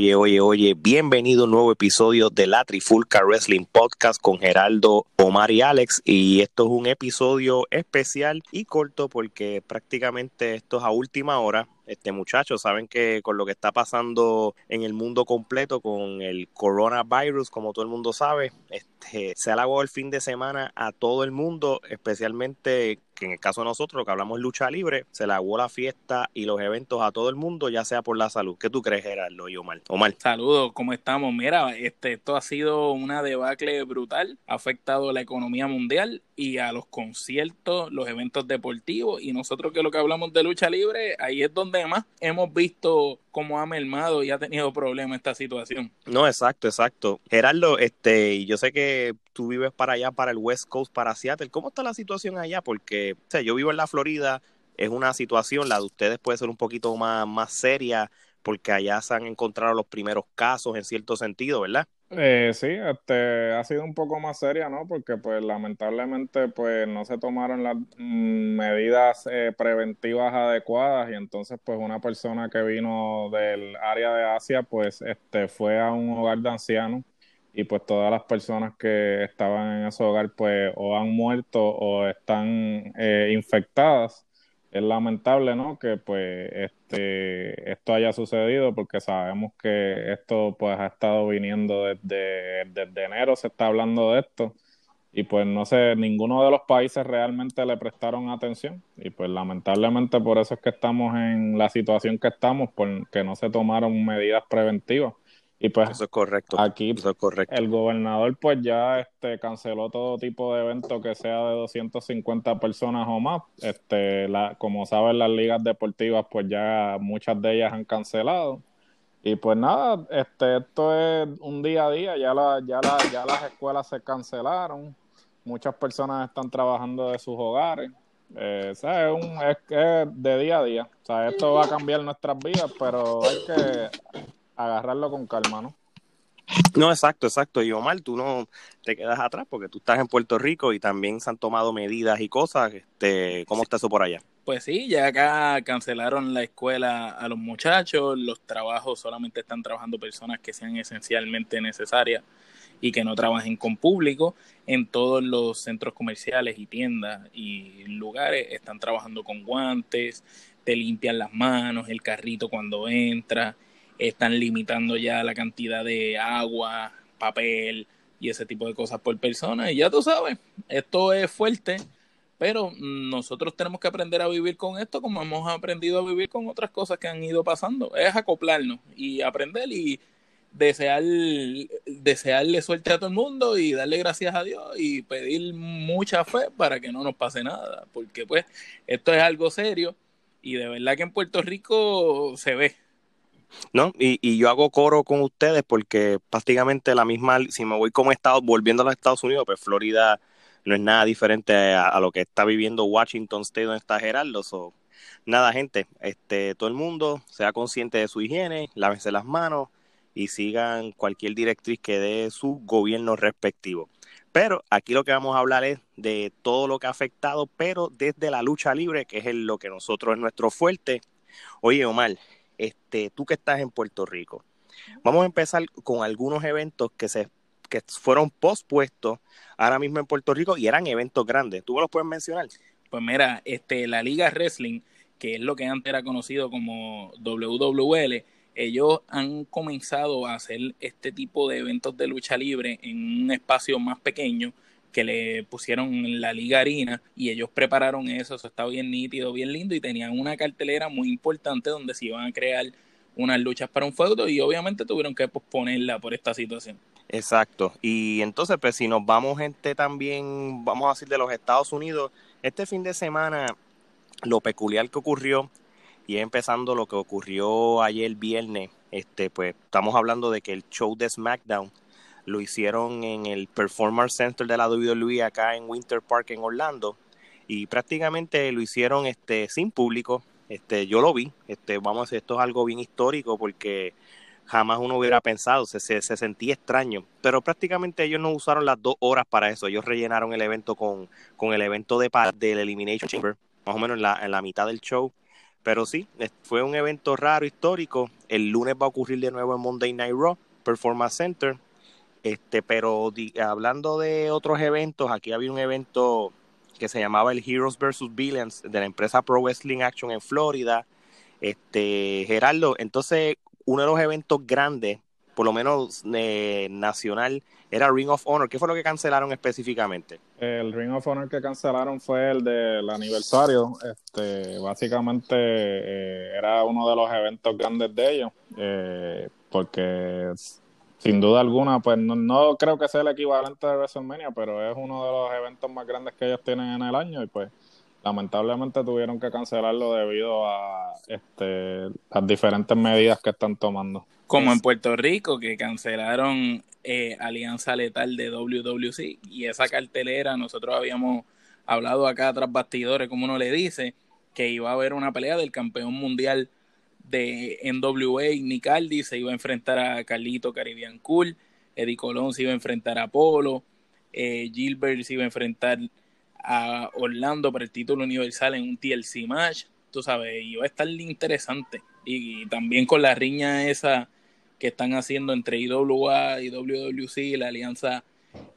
Oye, oye, oye, bienvenido a un nuevo episodio de la Trifulca Wrestling Podcast con Geraldo, Omar y Alex. Y esto es un episodio especial y corto porque prácticamente esto es a última hora. Este muchachos, saben que con lo que está pasando en el mundo completo con el coronavirus, como todo el mundo sabe, este, se alabó el fin de semana a todo el mundo, especialmente que en el caso de nosotros, que hablamos lucha libre, se le la fiesta y los eventos a todo el mundo, ya sea por la salud. ¿Qué tú crees, Gerardo y Omar? Omar. Saludos, ¿cómo estamos? Mira, este, esto ha sido una debacle brutal, ha afectado la economía mundial y a los conciertos, los eventos deportivos y nosotros que lo que hablamos de lucha libre, ahí es donde más hemos visto cómo ha mermado y ha tenido problemas esta situación. No, exacto, exacto. Gerardo, este, yo sé que tú vives para allá, para el West Coast, para Seattle. ¿Cómo está la situación allá? Porque, o sea, yo vivo en la Florida, es una situación, la de ustedes puede ser un poquito más, más seria, porque allá se han encontrado los primeros casos en cierto sentido, ¿verdad? Eh, sí, este, ha sido un poco más seria, ¿no? Porque pues lamentablemente pues no se tomaron las mm, medidas eh, preventivas adecuadas y entonces pues una persona que vino del área de Asia pues este fue a un hogar de ancianos y pues todas las personas que estaban en ese hogar pues o han muerto o están eh, infectadas es lamentable, ¿no? Que pues este esto haya sucedido porque sabemos que esto pues ha estado viniendo desde, desde enero, se está hablando de esto y pues no sé, ninguno de los países realmente le prestaron atención y pues lamentablemente por eso es que estamos en la situación que estamos, porque no se tomaron medidas preventivas. Y pues eso es correcto. Aquí eso es correcto. el gobernador pues ya este canceló todo tipo de evento que sea de 250 personas o más. Este la como saben las ligas deportivas pues ya muchas de ellas han cancelado. Y pues nada, este esto es un día a día, ya la, ya la, ya las escuelas se cancelaron. Muchas personas están trabajando de sus hogares. Eh, es, un, es, es de día a día. O sea, esto va a cambiar nuestras vidas, pero hay que agarrarlo con calma, ¿no? No, exacto, exacto. Y Omar, tú no te quedas atrás porque tú estás en Puerto Rico y también se han tomado medidas y cosas. Este, ¿Cómo está eso por allá? Pues sí, ya acá cancelaron la escuela a los muchachos, los trabajos solamente están trabajando personas que sean esencialmente necesarias y que no trabajen con público. En todos los centros comerciales y tiendas y lugares están trabajando con guantes, te limpian las manos, el carrito cuando entra están limitando ya la cantidad de agua, papel y ese tipo de cosas por persona. Y ya tú sabes, esto es fuerte, pero nosotros tenemos que aprender a vivir con esto como hemos aprendido a vivir con otras cosas que han ido pasando. Es acoplarnos y aprender y desear, desearle suerte a todo el mundo y darle gracias a Dios y pedir mucha fe para que no nos pase nada, porque pues esto es algo serio y de verdad que en Puerto Rico se ve, ¿no? Y, y, yo hago coro con ustedes porque prácticamente la misma, si me voy como Estado, volviendo a los Estados Unidos, pues Florida no es nada diferente a, lo que está viviendo Washington State donde está Gerardo. So, nada, gente, este, todo el mundo sea consciente de su higiene, lávense las manos y sigan cualquier directriz que dé su gobierno respectivo. Pero aquí lo que vamos a hablar es de todo lo que ha afectado, pero desde la lucha libre, que es lo que nosotros es nuestro fuerte. Oye, Omar, este, tú que estás en Puerto Rico. Vamos a empezar con algunos eventos que se que fueron pospuestos ahora mismo en Puerto Rico y eran eventos grandes. ¿Tú me los puedes mencionar? Pues mira, este, la Liga Wrestling, que es lo que antes era conocido como WWL, ellos han comenzado a hacer este tipo de eventos de lucha libre en un espacio más pequeño que le pusieron la Liga Harina y ellos prepararon eso, eso estaba bien nítido, bien lindo y tenían una cartelera muy importante donde se iban a crear unas luchas para un feudo y obviamente tuvieron que posponerla por esta situación. Exacto. Y entonces, pues si nos vamos gente también, vamos a decir de los Estados Unidos, este fin de semana lo peculiar que ocurrió y empezando lo que ocurrió ayer viernes, este pues estamos hablando de que el show de SmackDown lo hicieron en el Performance Center de la WWE acá en Winter Park en Orlando y prácticamente lo hicieron este sin público. Este, yo lo vi, este, vamos esto es algo bien histórico porque jamás uno hubiera pensado, se, se, sentía extraño, pero prácticamente ellos no usaron las dos horas para eso, ellos rellenaron el evento con, con el evento de del Elimination Chamber, más o menos en la, en la mitad del show, Pero sí, fue un evento raro, histórico. El lunes va a ocurrir de nuevo en Monday Night Raw, Performance Center. Este, pero hablando de otros eventos, aquí había un evento que se llamaba el Heroes vs. Villains de la empresa Pro Wrestling Action en Florida. Este, Gerardo, entonces uno de los eventos grandes, por lo menos eh, nacional, era Ring of Honor. ¿Qué fue lo que cancelaron específicamente? El Ring of Honor que cancelaron fue el del aniversario. Este, básicamente eh, era uno de los eventos grandes de ellos, eh, porque sin duda alguna, pues no, creo que sea el equivalente de WrestleMania, pero es uno de los eventos más grandes que ellos tienen en el año y pues lamentablemente tuvieron que cancelarlo debido a este, las diferentes medidas que están tomando. Como en Puerto Rico, que cancelaron eh, Alianza Letal de WWC y esa cartelera, nosotros habíamos hablado acá tras bastidores, como uno le dice, que iba a haber una pelea del campeón mundial de NWA, Nicaldi, se iba a enfrentar a Carlito Caribbean Cool, Eddie Colón se iba a enfrentar a Polo, eh, Gilbert se iba a enfrentar a Orlando para el título universal en un TLC match, tú sabes, va a estar interesante. Y, también con la riña esa que están haciendo entre IWA y WWC, la alianza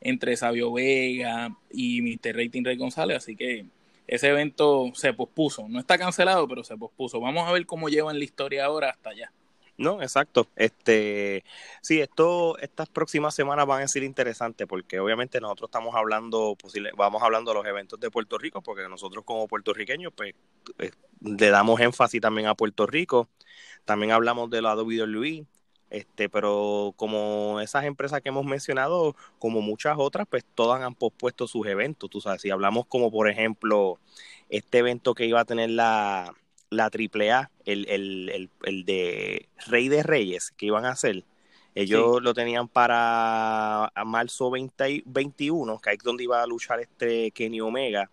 entre Sabio Vega y Mr. Rating Rey González, así que ese evento se pospuso, no está cancelado, pero se pospuso. Vamos a ver cómo llevan la historia ahora hasta allá. No, exacto. Este, sí, esto, estas próximas semanas van a ser interesantes porque obviamente nosotros estamos hablando, posible, vamos hablando de los eventos de Puerto Rico porque nosotros como puertorriqueños, pues, eh, le damos énfasis también a Puerto Rico. También hablamos de la WWE, este, pero como esas empresas que hemos mencionado, como muchas otras, pues todas han pospuesto sus eventos. Tú sabes, si hablamos como por ejemplo este evento que iba a tener la la AAA, el, el, el, de Rey de Reyes que iban a hacer, ellos lo tenían para marzo 20, 21, que es donde iba a luchar este Kenny Omega,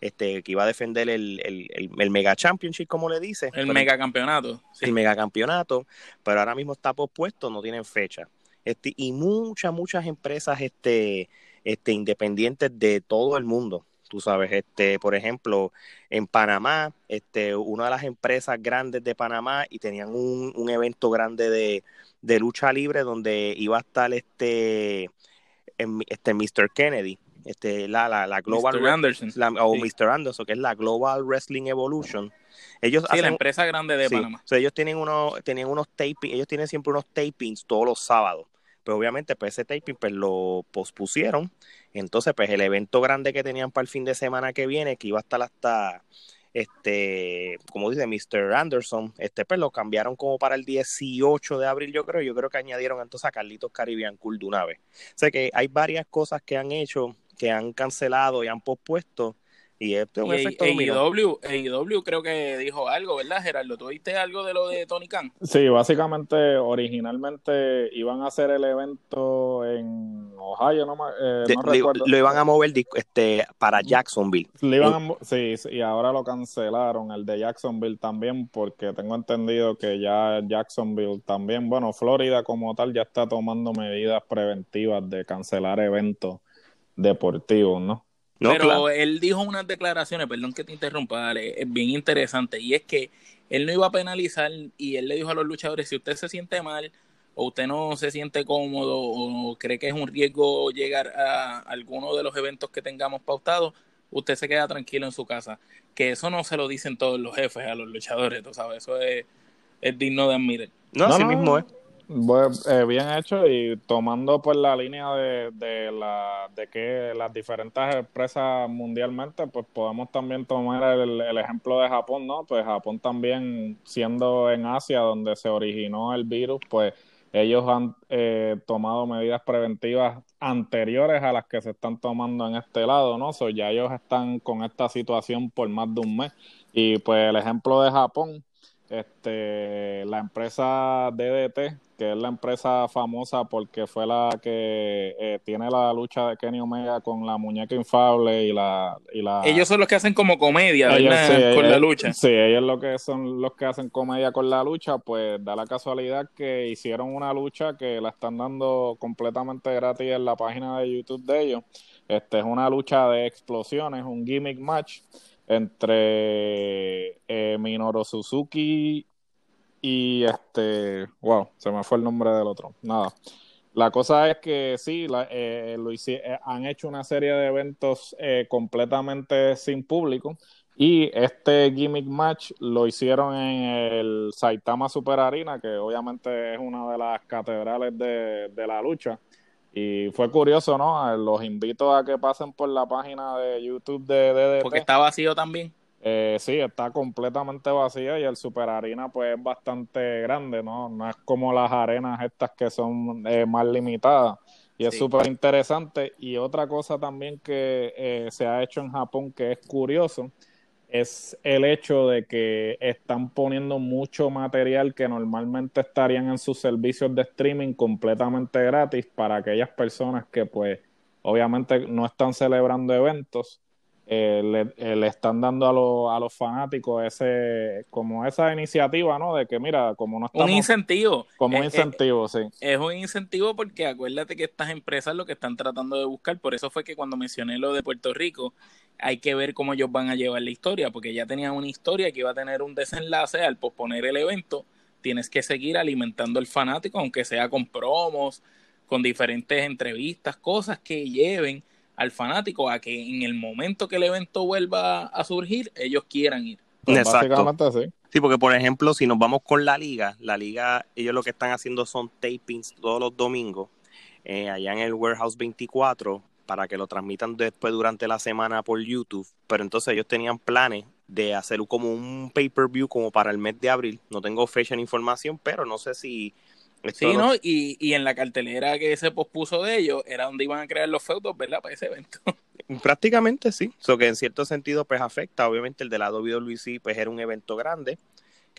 este, que iba a defender el, el, Mega Championship, como le dice. El Mega Campeonato. El Mega Campeonato, pero ahora mismo está pospuesto, no tienen fecha. Este, y muchas, muchas empresas este, este, independientes de todo el mundo tú sabes, este, por ejemplo, en Panamá, este, una de las empresas grandes de Panamá y tenían un, un evento grande de, de, lucha libre donde iba a estar este, este Mr. Kennedy, este, la, la, la Global Mr. Anderson. o Mr. Anderson, que es la Global Wrestling Evolution. Ellos sí, la empresa grande de Panamá. ellos tienen uno, tenían unos tapings, ellos tienen siempre unos tapings todos los sábados. Pero obviamente pues ese taping pues lo pospusieron entonces, pues el evento grande que tenían para el fin de semana que viene, que iba a estar hasta, este, como dice Mr. Anderson, este, pues lo cambiaron como para el 18 de abril, yo creo. Yo creo que añadieron entonces a Carlitos Caribbean Cool de una vez. O sea que hay varias cosas que han hecho, que han cancelado y han pospuesto y este un efecto AEW, creo que dijo algo, ¿verdad, Gerardo? ¿Tú viste algo de lo de Tony Khan? Sí, básicamente, originalmente iban a hacer el evento en Ohio, no, eh, recuerdo. Lo iban a mover este, para Jacksonville. sí, y ahora lo cancelaron, el de Jacksonville también, porque tengo entendido que ya Jacksonville también, bueno, Florida como tal ya está tomando medidas preventivas de cancelar eventos deportivos, ¿no? pero él dijo unas declaraciones, perdón que te interrumpa, dale, es bien interesante, y es que él no iba a penalizar y él le dijo a los luchadores, si usted se siente mal o usted no se siente cómodo o cree que es un riesgo llegar a alguno de los eventos que tengamos pautados, usted se queda tranquilo en su casa. Que eso no se lo dicen todos los jefes a los luchadores, tú sabes, eso es, es digno de admirar. No, así mismo es. Eh, bien hecho y tomando pues la línea de, de, la, de que las diferentes empresas mundialmente, pues podemos también tomar el, el, ejemplo de Japón, ¿no? Pues Japón también siendo en Asia donde se originó el virus, pues ellos han eh, tomado medidas preventivas anteriores a las que se están tomando en este lado, ¿no? So, ya ellos están con esta situación por más de un mes y pues el ejemplo de Japón, este, la empresa DDT que es la empresa famosa porque fue la que eh, tiene la lucha de Kenny Omega con la muñeca infable y la, y la... Ellos son los que hacen como comedia, ¿verdad? con la lucha. Sí, ellos lo que son los que hacen comedia con la lucha, pues da la casualidad que hicieron una lucha que la están dando completamente gratis en la página de YouTube de ellos. Este es una lucha de explosiones, un gimmick match entre eh, Minoru Suzuki y este, wow, se me fue el nombre del otro. Nada. La cosa es que sí, eh, lo eh, han hecho una serie de eventos eh, completamente sin público y este gimmick match lo hicieron en el Saitama Super Arena, que obviamente es una de las catedrales de, de la lucha. Y fue curioso, ¿no? Los invito a que pasen por la página de YouTube de DDT. Porque está vacío también. Eh, sí, está completamente vacía y el Super Arena pues es bastante grande, ¿no? No es como las arenas estas que son eh, más limitadas y es súper interesante. Y otra cosa también que eh, se ha hecho en Japón que es curioso es el hecho de que están poniendo mucho material que normalmente estarían en sus servicios de streaming completamente gratis para aquellas personas que pues obviamente no están celebrando eventos eh, le, están dando a, a los fanáticos ese como esa iniciativa, ¿no? De que mira, como no estamos... Un incentivo. Como un incentivo, sí. Es un incentivo porque acuérdate que estas empresas lo que están tratando de buscar, por eso fue que cuando mencioné lo de Puerto Rico, hay que ver cómo ellos van a llevar la historia, porque ya tenían una historia que iba a tener un desenlace al posponer el evento, tienes que seguir alimentando al fanático, aunque sea con promos, con diferentes entrevistas, cosas que lleven al fanático a que en el momento que el evento vuelva a surgir, ellos quieran ir. Pues Exacto. Sí. sí, porque por ejemplo, si nos vamos con la liga, la liga, ellos lo que están haciendo son tapings todos los domingos, eh, allá en el Warehouse 24, para que lo transmitan después durante la semana por YouTube. Pero entonces ellos tenían planes de hacer como un pay-per-view como para el mes de abril. No tengo fecha ni información, pero no sé si Sí, ¿no? Y, y en la cartelera que se pospuso de ellos era donde iban a crear los feudos, ¿verdad? Para ese evento. Prácticamente sí. Eso que en cierto sentido pues afecta. Obviamente el de la WWE pues era un evento grande,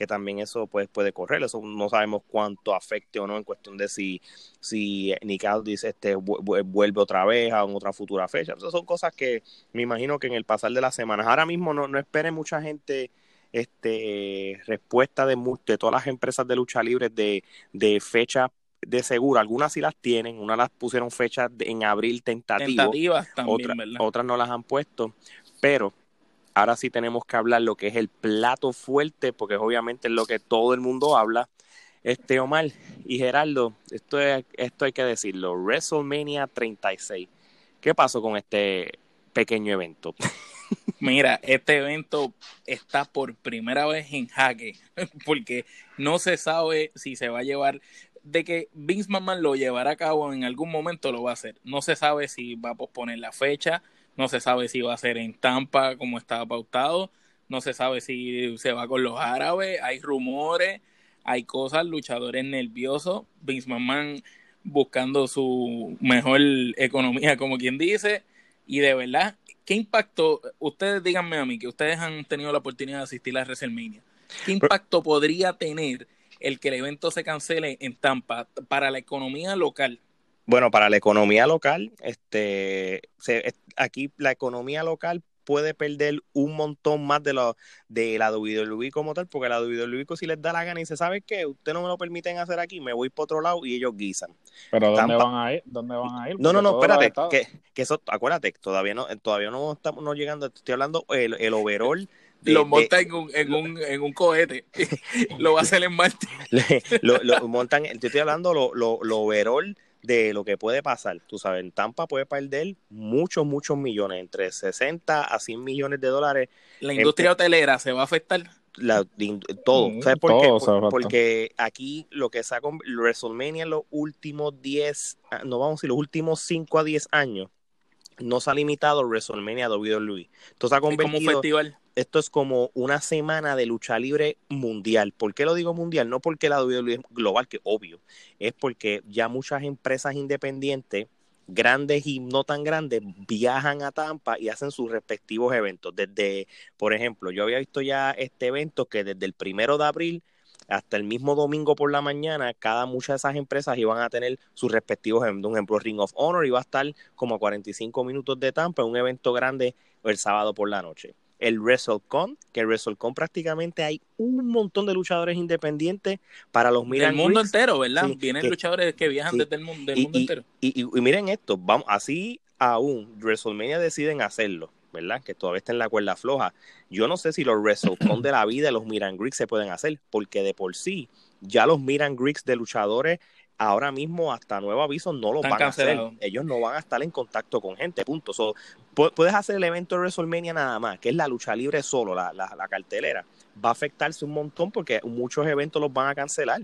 que también eso pues puede correr. Eso no sabemos cuánto afecte o no en cuestión de si, si Nick Aldis este, vuelve otra vez a otra futura fecha. Esas son cosas que me imagino que en el pasar de las semanas. Ahora mismo no, no espere mucha gente este, respuesta de, de todas las empresas de lucha libre de, de fecha de seguro, algunas sí las tienen, unas las pusieron fechas en abril tentativas, otras no las han puesto, pero ahora sí tenemos que hablar lo que es el plato fuerte, porque obviamente es lo que todo el mundo habla. Este Omar y Geraldo, esto, esto hay que decirlo, WrestleMania 36. ¿Qué pasó con este pequeño evento? Mira, este evento está por primera vez en jaque, porque no se sabe si se va a llevar, de que Vince McMahon lo llevará a cabo en algún momento lo va a hacer. No se sabe si va a posponer la fecha, no se sabe si va a ser en Tampa como estaba pautado, no se sabe si se va con los árabes, hay rumores, hay cosas, luchadores nerviosos, Vince McMahon buscando su mejor economía, como quien dice, y de verdad ¿qué impacto, ustedes díganme a mí, que ustedes han tenido la oportunidad de asistir a WrestleMania, ¿qué impacto podría tener el que el evento se cancele en Tampa para la economía local? Bueno, para la economía local, este, aquí la economía local puede perder un montón más de, lo, de la WWE como tal, porque la WWE si les da la gana y se sabe que usted no me lo permiten hacer aquí, me voy para otro lado y ellos guisan. Pero ¿dónde van a ir? ¿Dónde van a ir? No, no, no, espérate, que, que, eso, acuérdate, todavía no, todavía no estamos no llegando, estoy hablando el, el overall lo monta en, un, en, un, en un cohete. lo va a hacer en Marte. lo, lo, montan, te estoy hablando lo, lo, lo overall de lo que puede pasar. Tú sabes, en Tampa puede perder muchos, muchos millones, entre 60 a 100 millones de dólares. ¿La industria hotelera se va a afectar? La, todo. Mm, ¿Sabes por qué? porque aquí lo que saca WrestleMania en los últimos 10, ah, no vamos a decir, los últimos 5 a 10 años, no se ha limitado WrestleMania a WWE. Entonces ha convertido... como un festival esto es como una semana de lucha libre mundial. ¿Por qué lo digo mundial? No porque la WWE es global, que obvio, es porque ya muchas empresas independientes, grandes y no tan grandes, viajan a Tampa y hacen sus respectivos eventos. Desde, por ejemplo, yo había visto ya este evento que desde el primero de abril hasta el mismo domingo por la mañana, cada muchas de esas empresas iban a tener sus respectivos eventos. Un ejemplo, Ring of Honor iba a estar como a 45 minutos de Tampa, un evento grande el sábado por la noche el WrestleCon, que el WrestleCon prácticamente hay un montón de luchadores independientes para los Del mundo entero, ¿verdad? Vienen luchadores que viajan desde el mundo, entero. Y, miren esto, vamos, así aún WrestleMania deciden hacerlo. ¿verdad? Que todavía está en la cuerda floja. Yo no sé si los WrestleCon de la vida los Miran Greeks se pueden hacer, porque de por sí, ya los Miran Greeks de luchadores ahora mismo hasta nuevo aviso no lo van a hacer. Ellos no van a estar en contacto con gente, punto. puedes hacer el evento de WrestleMania nada más, que es la lucha libre solo, la, la, cartelera. Va a afectarse un montón porque muchos eventos los van a cancelar.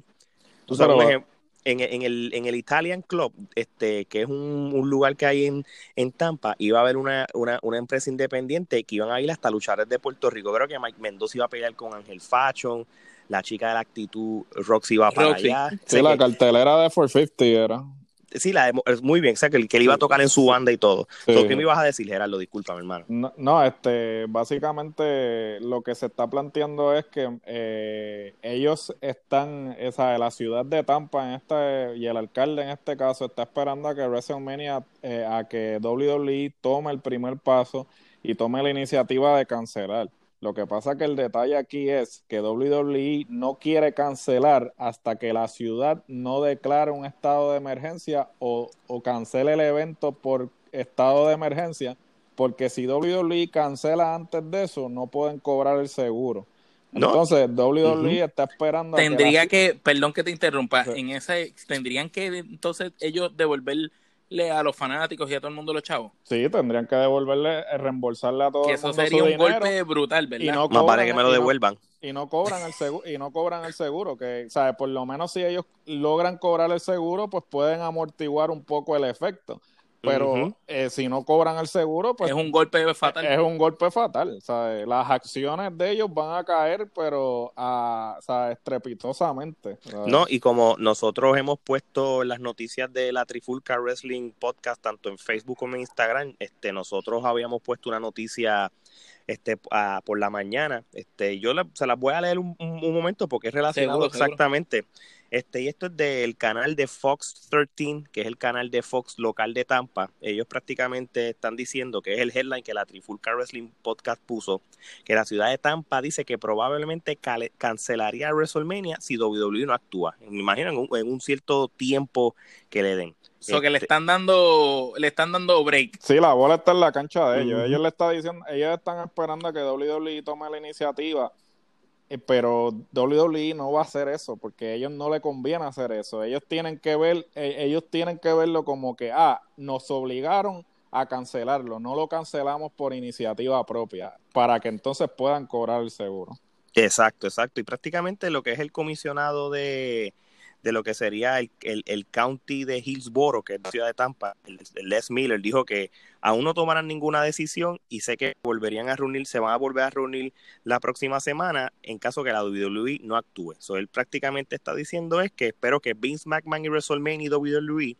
Tú sabes, en, en, el, en el Italian Club, este, que es un, lugar que hay en, en, Tampa, iba a haber una, una, una, empresa independiente que iban a ir hasta luchadores de Puerto Rico. Creo que Mike Mendoza iba a pelear con Ángel Fashion, la chica de la actitud, Roxy va para allá. Sí, la cartelera de 450 era. Sí, la muy bien, o sea, que, que, él iba a tocar en su banda y todo. ¿Qué me ibas a decir, Gerardo? Disculpa, mi hermano. No, este, básicamente lo que se está planteando es que eh, ellos están, esa, la ciudad de Tampa en este, y el alcalde en este caso está esperando a que WrestleMania, eh, a que WWE tome el primer paso y tome la iniciativa de cancelar. Lo que pasa que el detalle aquí es que WWE no quiere cancelar hasta que la ciudad no declare un estado de emergencia o, cancele el evento por estado de emergencia, porque si WWE cancela antes de eso, no pueden cobrar el seguro. Entonces, WWE está esperando. Tendría que, que, perdón que te interrumpa, en ese, tendrían que entonces ellos devolver a los fanáticos y a todo el mundo los chavos. Sí, tendrían que devolverle, eh, reembolsarle a todos. Que eso sería un golpe brutal, ¿verdad? Y no Más vale que me lo devuelvan. Y no, cobran el seguro, y no cobran el seguro, que, ¿sabes? Por lo menos si ellos logran cobrar el seguro, pues pueden amortiguar un poco el efecto. Pero eh, si no cobran el seguro, pues... Es un golpe fatal. Es un golpe fatal. ¿sabes? Las acciones de ellos van a caer, pero a, estrepitosamente. No, y como nosotros hemos puesto las noticias de la Trifulca Wrestling Podcast, tanto en Facebook como en Instagram, este, nosotros habíamos puesto una noticia este por la mañana. Este, yo se las voy a leer un, momento porque es relacionado exactamente. Este, y esto es del canal de Fox 13, que es el canal de Fox local de Tampa. Ellos prácticamente están diciendo que es el headline que la Trifulca Wrestling Podcast puso, que la ciudad de Tampa dice que probablemente cancelaría WrestleMania si WWE no actúa. Me imagino en un, cierto tiempo que le den. Eso que le este están dando, le están dando break. Sí, la bola está en la cancha de ellos. Ellos le están diciendo, ellos están esperando a que WWE tome la iniciativa pero WWE no va a hacer eso porque a ellos no le conviene hacer eso. Ellos tienen que ver, eh, ellos tienen que verlo como que, ah, nos obligaron a cancelarlo, no lo cancelamos por iniciativa propia, para que entonces puedan cobrar el seguro. Exacto, exacto. Y prácticamente lo que es el comisionado de, de lo que sería el, el, county de Hillsboro, que es la ciudad de Tampa, el, Les Miller, dijo que aún no tomarán ninguna decisión y sé que volverían a reunir, se van a volver a reunir la próxima semana en caso que la WWE no actúe. So, él prácticamente está diciendo es que espero que Vince McMahon y WrestleMania y WWE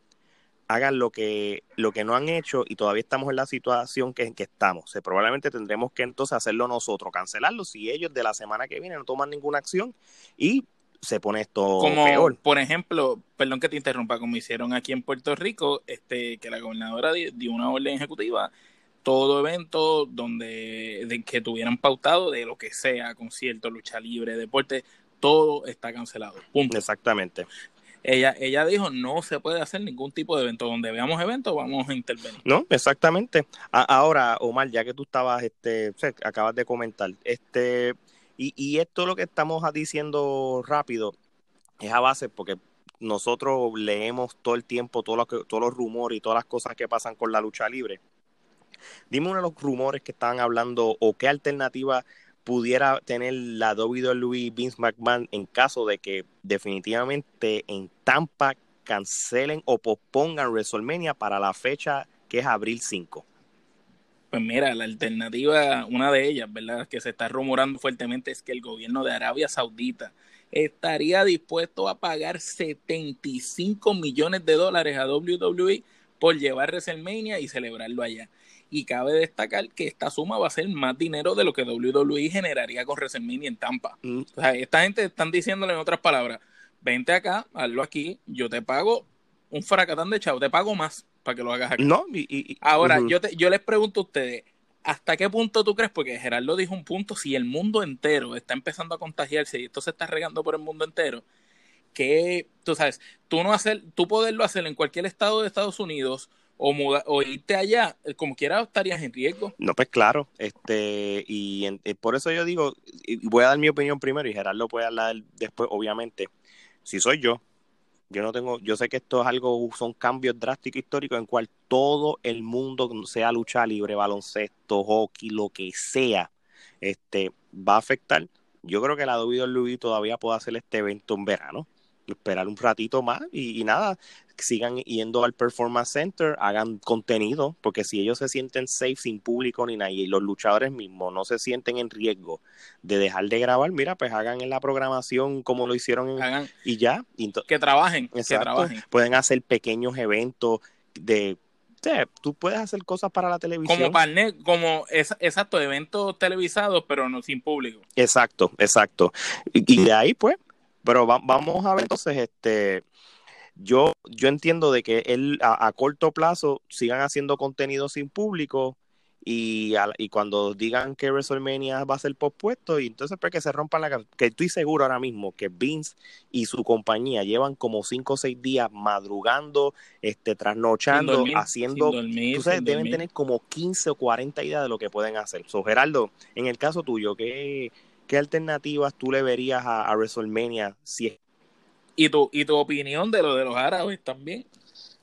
hagan lo que, lo que no han hecho y todavía estamos en la situación que, en que estamos. Probablemente tendremos que entonces hacerlo nosotros, cancelarlo si ellos de la semana que viene no toman ninguna acción y se pone esto como, peor. Por ejemplo, perdón que te interrumpa, como hicieron aquí en Puerto Rico, este que la gobernadora dio una orden ejecutiva, todo evento donde de, que tuvieran pautado de lo que sea, concierto, lucha libre, deporte, todo está cancelado. Punto. Exactamente. Ella, ella dijo no se puede hacer ningún tipo de evento donde veamos eventos vamos a intervenir no exactamente ahora Omar ya que tú estabas este acabas de comentar este y, esto lo que estamos diciendo rápido es a base porque nosotros leemos todo el tiempo todos los, todos los rumores y todas las cosas que pasan con la lucha libre. Dime uno de los rumores que estaban hablando o qué alternativa pudiera tener la WWE Vince McMahon en caso de que definitivamente en Tampa cancelen o pospongan WrestleMania para la fecha que es abril 5. Pues mira, la alternativa, una de ellas, ¿verdad? Que se está rumorando fuertemente es que el gobierno de Arabia Saudita estaría dispuesto a pagar 75 millones de dólares a WWE por llevar WrestleMania y celebrarlo allá. Y cabe destacar que esta suma va a ser más dinero de lo que WWE generaría con WrestleMania en Tampa. Mm. O sea, esta gente están diciéndole en otras palabras, vente acá, hazlo aquí, yo te pago un fracatán de chavo, te pago más para que lo hagas aquí. No, y, Ahora, yo, te, yo les pregunto a ustedes, ¿hasta qué punto tú crees? Porque Gerardo dijo un punto, si el mundo entero está empezando a contagiarse y esto se está regando por el mundo entero, que tú sabes, tú no hacer, tú poderlo hacer en cualquier estado de Estados Unidos o, o irte allá, como quiera estarías en riesgo. No, pues claro, este, y eh, por eso yo digo, voy a dar mi opinión primero y Gerardo puede hablar después, obviamente. Si soy yo, yo no tengo, yo sé que esto es algo, son cambios drásticos históricos en cual todo el mundo, sea lucha libre, baloncesto, hockey, lo que sea, este, va a afectar. Yo creo que la WWE todavía puede hacer este evento en verano esperar un ratito más y, nada, sigan yendo al Performance Center, hagan contenido, porque si ellos se sienten safe sin público ni nadie y los luchadores mismos no se sienten en riesgo de dejar de grabar, mira, pues hagan en la programación como lo hicieron y ya. que trabajen, que trabajen. Pueden hacer pequeños eventos de tú puedes hacer cosas para la televisión. Como para como es, exacto, eventos televisados, pero no sin público. Exacto, exacto. y de ahí, pues, pero vamos a ver entonces, este, yo, yo entiendo de que él a, corto plazo sigan haciendo contenido sin público y, y cuando digan que WrestleMania va a ser pospuesto y entonces pues que se rompan la que estoy seguro ahora mismo que Vince y su compañía llevan como cinco o seis días madrugando, este, trasnochando, haciendo, deben tener como 15 o 40 ideas de lo que pueden hacer. So, Geraldo, en el caso tuyo, ¿qué, ¿qué alternativas tú le verías a, WrestleMania si ¿Y tu, y tu opinión de lo de los árabes también?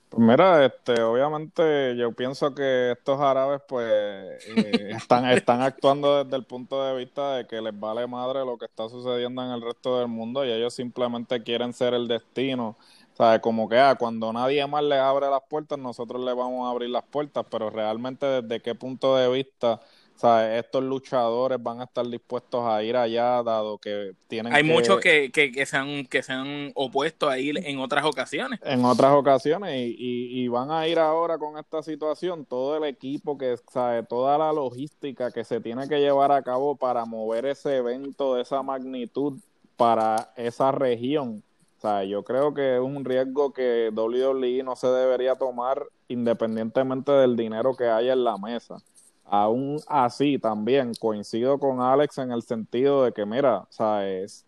Pues mira, este, obviamente yo pienso que estos árabes pues eh, están, están actuando desde el punto de vista de que les vale madre lo que está sucediendo en el resto del mundo y ellos simplemente quieren ser el destino. O sea, como que ah, cuando nadie más les abre las puertas, nosotros le vamos a abrir las puertas, pero realmente desde qué punto de vista o sea, estos luchadores van a estar dispuestos a ir allá, dado que tienen. Hay muchos que, que, que, se han, que se han opuesto a ir en otras ocasiones. En otras ocasiones, y, y, van a ir ahora con esta situación. Todo el equipo, que sabe, toda la logística que se tiene que llevar a cabo para mover ese evento de esa magnitud para esa región. O sea, yo creo que es un riesgo que WWE no se debería tomar independientemente del dinero que haya en la mesa. Aún así, también coincido con Alex en el sentido de que, mira, ¿sabes?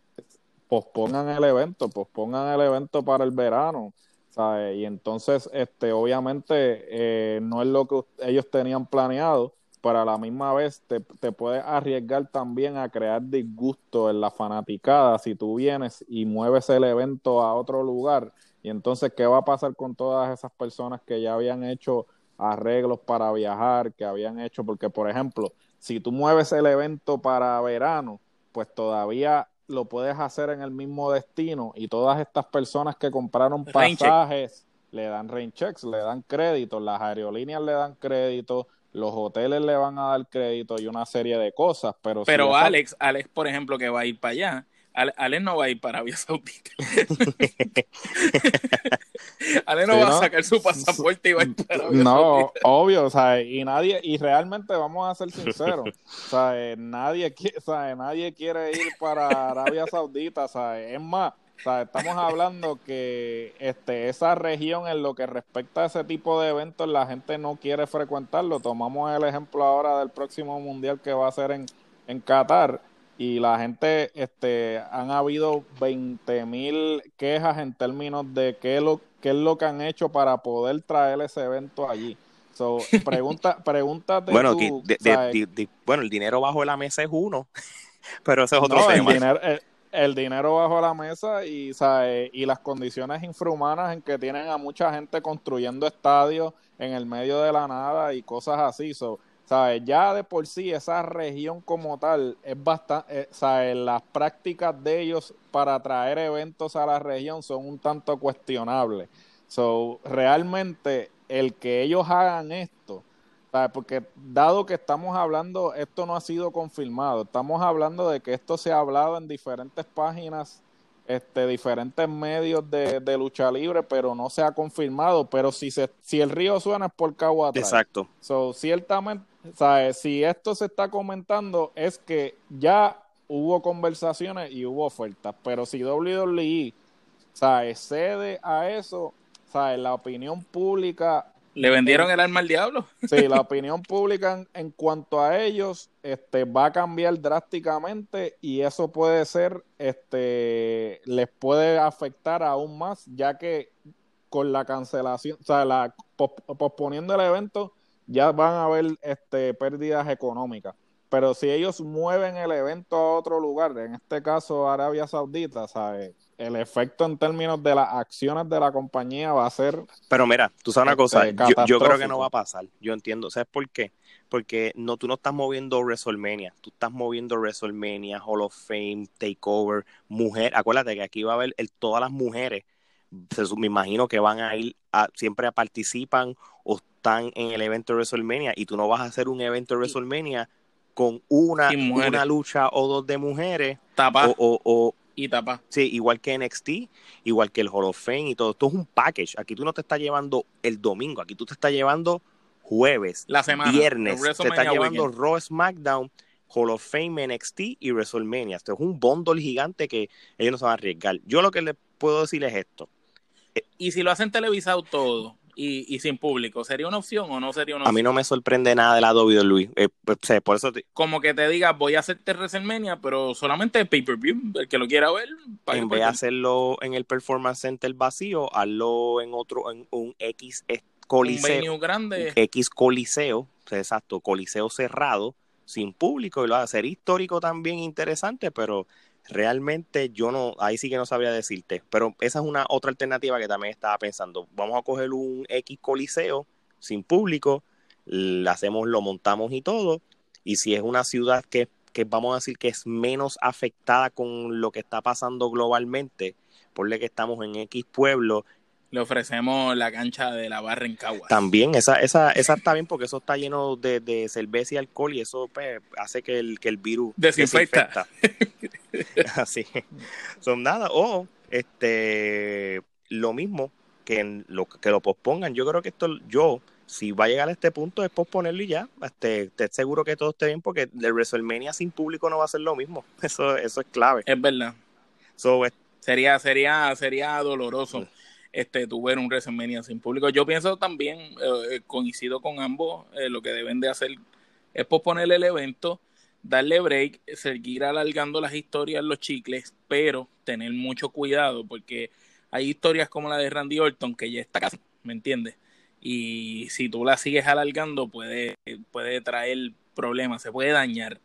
pospongan el evento, pospongan el evento para el verano, ¿sabes? Y entonces, este, obviamente, eh, no es lo que ellos tenían planeado, pero a la misma vez te, te puedes arriesgar también a crear disgusto en la fanaticada si tú vienes y mueves el evento a otro lugar. Y entonces, ¿qué va a pasar con todas esas personas que ya habían hecho arreglos para viajar que habían hecho, porque por ejemplo, si tú mueves el evento para verano, pues todavía lo puedes hacer en el mismo destino y todas estas personas que compraron pasajes le dan rain checks, le dan créditos, las aerolíneas le dan créditos, los hoteles le van a dar crédito y una serie de cosas, pero Pero Alex, Alex, por ejemplo, que va a ir para allá, Ale, no va a ir para Arabia Saudita. Ale no va a sacar su pasaporte y va a ir para Arabia No, obvio, o sea, y nadie, y realmente vamos a ser sinceros, o sea, nadie, o sea, nadie quiere ir para Arabia Saudita, o sea, es más, o sea, estamos hablando que este, esa región en lo que respecta a ese tipo de eventos la gente no quiere frecuentarlo. Tomamos el ejemplo ahora del próximo mundial que va a ser en, en Qatar y la gente, este, han habido 20 mil quejas en términos de qué, lo, qué es lo que han hecho para poder traer ese evento allí. So, pregunta, pregúntate bueno, bueno, el dinero bajo la mesa es uno, pero ese es otro tema. El dinero, el, dinero bajo la mesa y, y las condiciones infrahumanas en que tienen a mucha gente construyendo estadios en el medio de la nada y cosas así. So, ¿sabes? Ya de por sí esa región como tal es bastante, eh, ¿sabes? Las prácticas de ellos para traer eventos a la región son un tanto cuestionables. So, realmente el que ellos hagan esto, ¿sabes? Porque dado que estamos hablando, esto no ha sido confirmado, estamos hablando de que esto se ha hablado en diferentes páginas este, diferentes medios de, de, lucha libre, pero no se ha confirmado. Pero si se, si el río suena es por Cagua Exacto. So, ciertamente, ¿sabes? si esto se está comentando es que ya hubo conversaciones y hubo ofertas, pero si WWE ¿sabes? cede a eso, ¿sabes? la opinión pública ¿Le vendieron el arma al diablo? Sí, la opinión pública en, cuanto a ellos este, va a cambiar drásticamente y eso puede ser, este, les puede afectar aún más, ya que con la cancelación, o sea, la, posponiendo el evento, ya van a haber este, pérdidas económicas. Pero si ellos mueven el evento a otro lugar, en este caso Arabia Saudita, ¿sabes? El efecto en términos de las acciones de la compañía va a ser. Pero mira, tú sabes una cosa, este, yo, creo que no va a pasar. Yo entiendo. ¿Sabes por qué? Porque no, tú no estás moviendo WrestleMania, tú estás moviendo WrestleMania, Hall of Fame, Takeover, mujer. Acuérdate que aquí va a haber el, todas las mujeres. me imagino que van a ir a, siempre participan o están en el evento de WrestleMania y tú no vas a hacer un evento de WrestleMania con una, una lucha o dos de mujeres o, o y tapa. Sí, igual que NXT, igual que el Hall of Fame y todo. Esto es un package. Aquí tú no te estás llevando el domingo, aquí tú te estás llevando jueves, la semana, viernes, te estás llevando Raw, SmackDown, Hall of Fame, NXT y WrestleMania. Esto es un bundle gigante que ellos no se van a arriesgar. Yo lo que les puedo decir es esto. Y si lo hacen televisado todo, y, sin público, ¿sería una opción o no sería una opción? A mí no me sorprende nada de la WWE, Luis. Eh, pues, por eso Como que te diga, voy a hacerte WrestleMania, pero solamente pay-per-view, el que lo quiera ver. En vez de hacerlo en el Performance Center vacío, hazlo en otro, en un X coliseo. Un grande. X coliseo, exacto, coliseo cerrado, sin público, y lo va a hacer histórico también interesante, pero realmente yo no, ahí sí que no sabría decirte, pero esa es una otra alternativa que también estaba pensando. Vamos a coger un X coliseo sin público, lo hacemos, lo montamos y todo, y si es una ciudad que, que vamos a decir que es menos afectada con lo que está pasando globalmente, ponle que estamos en X pueblo le ofrecemos la cancha de la barra en Caguas. También, esa, esa, esa está bien porque eso está lleno de, de cerveza y alcohol y eso pues, hace que el, que el virus desinfecta. Así. Son nada. O este lo mismo que lo que lo pospongan. Yo creo que esto, yo, si va a llegar a este punto, es posponerlo y ya. Este, te seguro que todo esté bien porque el WrestleMania sin público no va a ser lo mismo. Eso, eso es clave. Es verdad. sería, sería, sería doloroso. Este, tuviera un WrestleMania sin público. Yo pienso también, eh, eh, coincido con ambos, eh, lo que deben de hacer es posponer el evento, darle break, seguir alargando las historias, los chicles, pero tener mucho cuidado porque hay historias como la de Randy Orton que ya está casi, ¿me entiendes? Y si tú la sigues alargando puede, puede traer problemas, se puede dañar.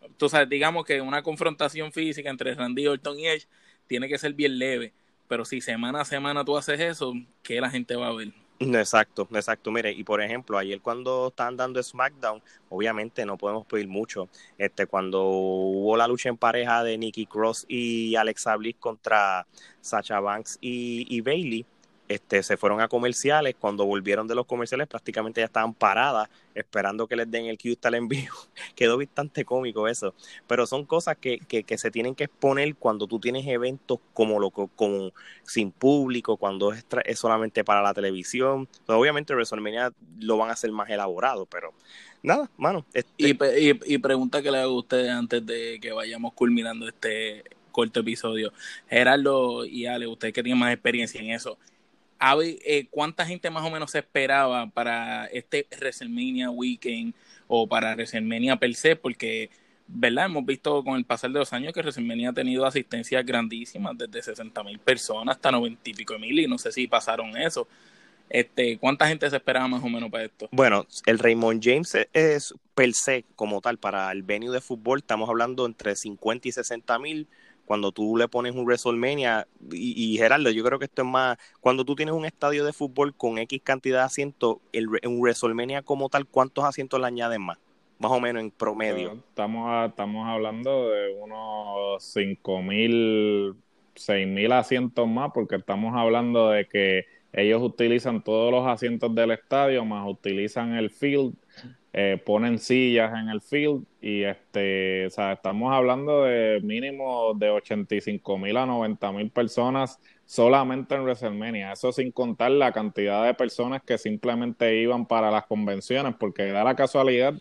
Entonces, digamos que una confrontación física entre Randy Orton y Edge tiene que ser bien leve pero si semana a semana tú haces eso, ¿qué la gente va a ver? Exacto, exacto. Mire, y por ejemplo, ayer cuando estaban dando SmackDown, obviamente no podemos pedir mucho. Este, cuando hubo la lucha en pareja de Nikki Cross y Alexa Bliss contra Sacha Banks y, y Bailey, este, se fueron a comerciales, cuando volvieron de los comerciales prácticamente ya estaban paradas esperando que les den el cue al envío. Quedó bastante cómico eso, pero son cosas que, que, que, se tienen que exponer cuando tú tienes eventos como lo como sin público, cuando es, es solamente para la televisión. Pues, obviamente WrestleMania lo van a hacer más elaborado, pero nada, mano. Este y, y, y pregunta que le hago a ustedes antes de que vayamos culminando este corto episodio. Gerardo y Ale, ustedes que tienen más experiencia en eso, ¿cuánta gente más o menos se esperaba para este WrestleMania Weekend o para WrestleMania per se? Porque, ¿verdad? Hemos visto con el pasar de los años que WrestleMania ha tenido asistencias grandísimas, desde 60 mil personas hasta 90 y pico mil, y no sé si pasaron eso. Este, ¿Cuánta gente se esperaba más o menos para esto? Bueno, el Raymond James es per se como tal para el venue de fútbol, estamos hablando entre 50 y 60 mil cuando tú le pones un WrestleMania, y, y, Gerardo, yo creo que esto es más, cuando tú tienes un estadio de fútbol con X cantidad de asientos, el, un WrestleMania como tal, ¿cuántos asientos le añaden más? Más o menos en promedio. estamos, estamos hablando de unos 5 mil, 6 mil asientos más, porque estamos hablando de que ellos utilizan todos los asientos del estadio, más utilizan el field eh, ponen sillas en el field y este, o sea, estamos hablando de mínimo de 85 mil a 90 mil personas solamente en WrestleMania, eso sin contar la cantidad de personas que simplemente iban para las convenciones, porque da la casualidad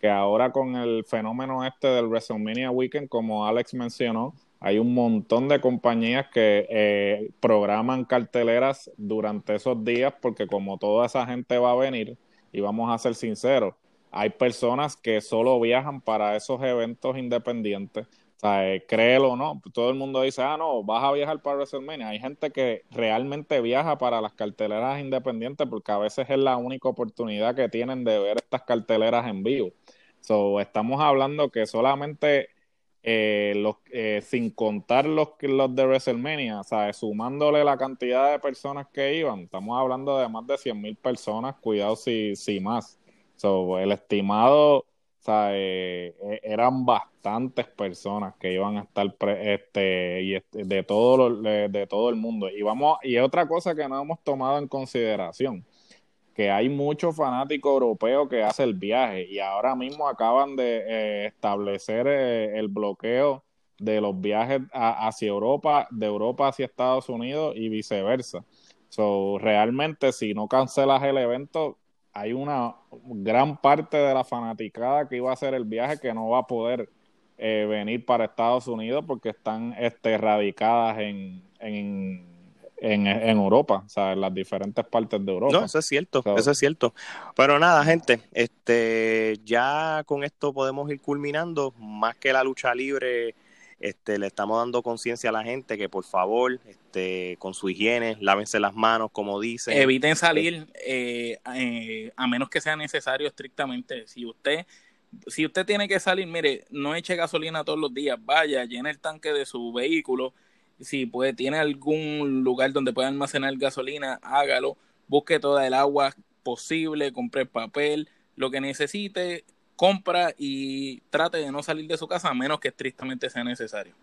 que ahora con el fenómeno este del WrestleMania Weekend, como Alex mencionó, hay un montón de compañías que eh, programan carteleras durante esos días, porque como toda esa gente va a venir, y vamos a ser sinceros, hay personas que solo viajan para esos eventos independientes. O sea, eh, créelo o no, todo el mundo dice, ah, no, vas a viajar para WrestleMania. Hay gente que realmente viaja para las carteleras independientes porque a veces es la única oportunidad que tienen de ver estas carteleras en vivo. So, estamos hablando que solamente eh, los, eh, sin contar los, los de WrestleMania, ¿sabes? sumándole la cantidad de personas que iban, estamos hablando de más de 100 mil personas, cuidado si, si más. So, el estimado, ¿sabes? Eh, eran bastantes personas que iban a estar este, y este, de, todo de, de todo el mundo. Y, vamos, y otra cosa que no hemos tomado en consideración que hay muchos fanáticos europeos que hacen el viaje y ahora mismo acaban de eh, establecer eh, el bloqueo de los viajes hacia Europa, de Europa hacia Estados Unidos y viceversa. So, realmente, si no cancelas el evento, hay una gran parte de la fanaticada que iba a hacer el viaje que no va a poder eh, venir para Estados Unidos porque están este, radicadas en, en en, Europa, o sea, en las diferentes partes de Europa. No, eso es cierto, eso es cierto. Pero nada, gente, este, ya con esto podemos ir culminando, más que la lucha libre, este, le estamos dando conciencia a la gente que por favor, este, con su higiene, lávense las manos, como dicen. Eviten salir, eh, eh, a menos que sea necesario estrictamente. Si usted si usted tiene que salir, mire, no eche gasolina todos los días, vaya, llene el tanque de su vehículo, si puede, tiene algún lugar donde pueda almacenar gasolina, hágalo, busque toda el agua posible, compre papel, lo que necesite, compra y trate de no salir de su casa a menos que estrictamente sea necesario.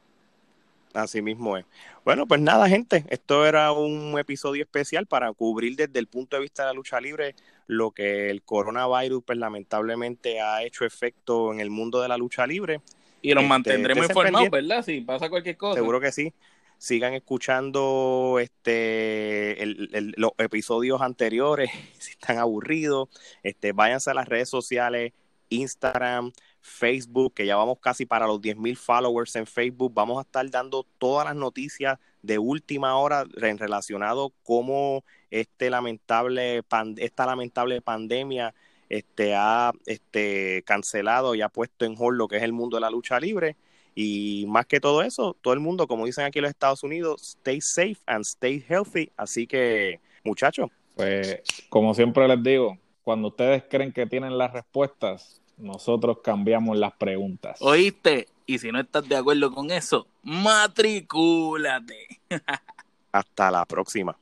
Así mismo es. Bueno, pues nada, gente, esto era un episodio especial para cubrir desde el punto de vista de la lucha libre lo que el coronavirus, pues lamentablemente ha hecho efecto en el mundo de la lucha libre. Y los este, mantendremos informados, ¿verdad? Si pasa cualquier cosa. Seguro que sí sigan escuchando este los episodios anteriores si están aburridos este váyanse a las redes sociales Instagram Facebook que ya vamos casi para los 10.000 followers en Facebook vamos a estar dando todas las noticias de última hora en relacionado cómo este lamentable esta lamentable pandemia este ha este cancelado y ha puesto en hold lo que es el mundo de la lucha libre y más que todo eso, todo el mundo, como dicen aquí en los Estados Unidos, stay safe and stay healthy. Así que, muchachos. Pues, como siempre les digo, cuando ustedes creen que tienen las respuestas, nosotros cambiamos las preguntas. ¿Oíste? Y si no estás de acuerdo con eso, matricúlate. Hasta la próxima.